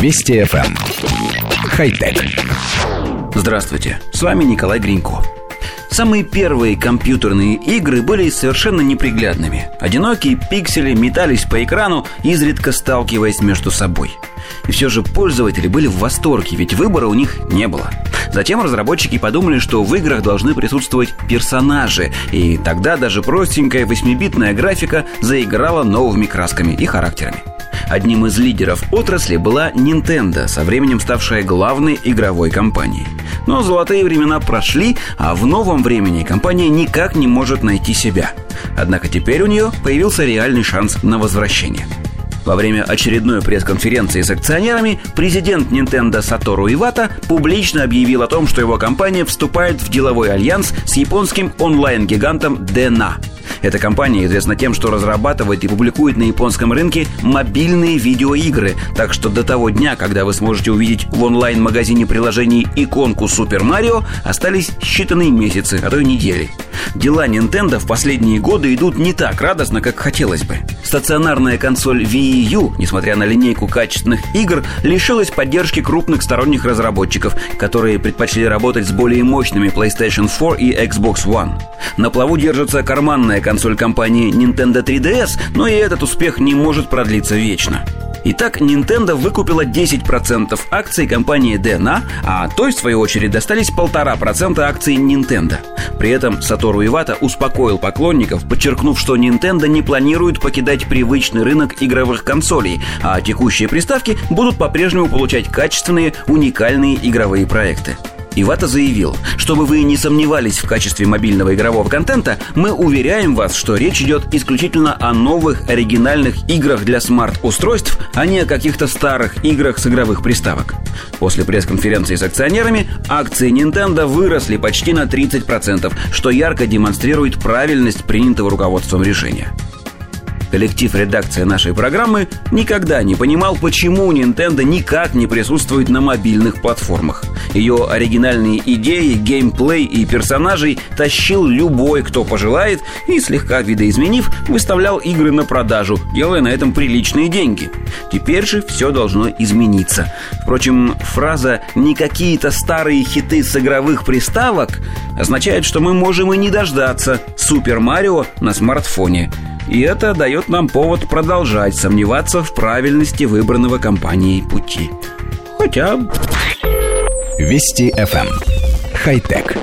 Вести FM. Эм. Хай-тек. Здравствуйте, с вами Николай Гринько. Самые первые компьютерные игры были совершенно неприглядными. Одинокие пиксели метались по экрану, изредка сталкиваясь между собой. И все же пользователи были в восторге, ведь выбора у них не было. Затем разработчики подумали, что в играх должны присутствовать персонажи, и тогда даже простенькая 8-битная графика заиграла новыми красками и характерами. Одним из лидеров отрасли была Nintendo, со временем ставшая главной игровой компанией. Но золотые времена прошли, а в новом времени компания никак не может найти себя. Однако теперь у нее появился реальный шанс на возвращение – во время очередной пресс-конференции с акционерами президент Nintendo Сатору Ивата публично объявил о том, что его компания вступает в деловой альянс с японским онлайн-гигантом Dena. Эта компания известна тем, что разрабатывает и публикует на японском рынке мобильные видеоигры, так что до того дня, когда вы сможете увидеть в онлайн-магазине приложений иконку Super Mario, остались считанные месяцы, а то и недели. Дела Nintendo в последние годы идут не так радостно, как хотелось бы. Стационарная консоль Wii U, несмотря на линейку качественных игр, лишилась поддержки крупных сторонних разработчиков, которые предпочли работать с более мощными PlayStation 4 и Xbox One. На плаву держится карманная консоль компании Nintendo 3DS, но и этот успех не может продлиться вечно. Итак, Nintendo выкупила 10% акций компании DNA, а той, в свою очередь, достались 1,5% акций Nintendo. При этом Сатору Ивата успокоил поклонников, подчеркнув, что Nintendo не планирует покидать привычный рынок игровых консолей, а текущие приставки будут по-прежнему получать качественные, уникальные игровые проекты. Ивата заявил, чтобы вы не сомневались в качестве мобильного игрового контента, мы уверяем вас, что речь идет исключительно о новых оригинальных играх для смарт-устройств, а не о каких-то старых играх с игровых приставок. После пресс-конференции с акционерами акции Nintendo выросли почти на 30%, что ярко демонстрирует правильность принятого руководством решения. Коллектив редакции нашей программы никогда не понимал, почему Nintendo никак не присутствует на мобильных платформах. Ее оригинальные идеи, геймплей и персонажей тащил любой, кто пожелает, и слегка видоизменив, выставлял игры на продажу, делая на этом приличные деньги. Теперь же все должно измениться. Впрочем, фраза «не какие-то старые хиты с игровых приставок» означает, что мы можем и не дождаться Супер Марио на смартфоне – и это дает нам повод продолжать сомневаться в правильности выбранного компанией пути. Хотя... Вести FM. Эм. Хай-тек.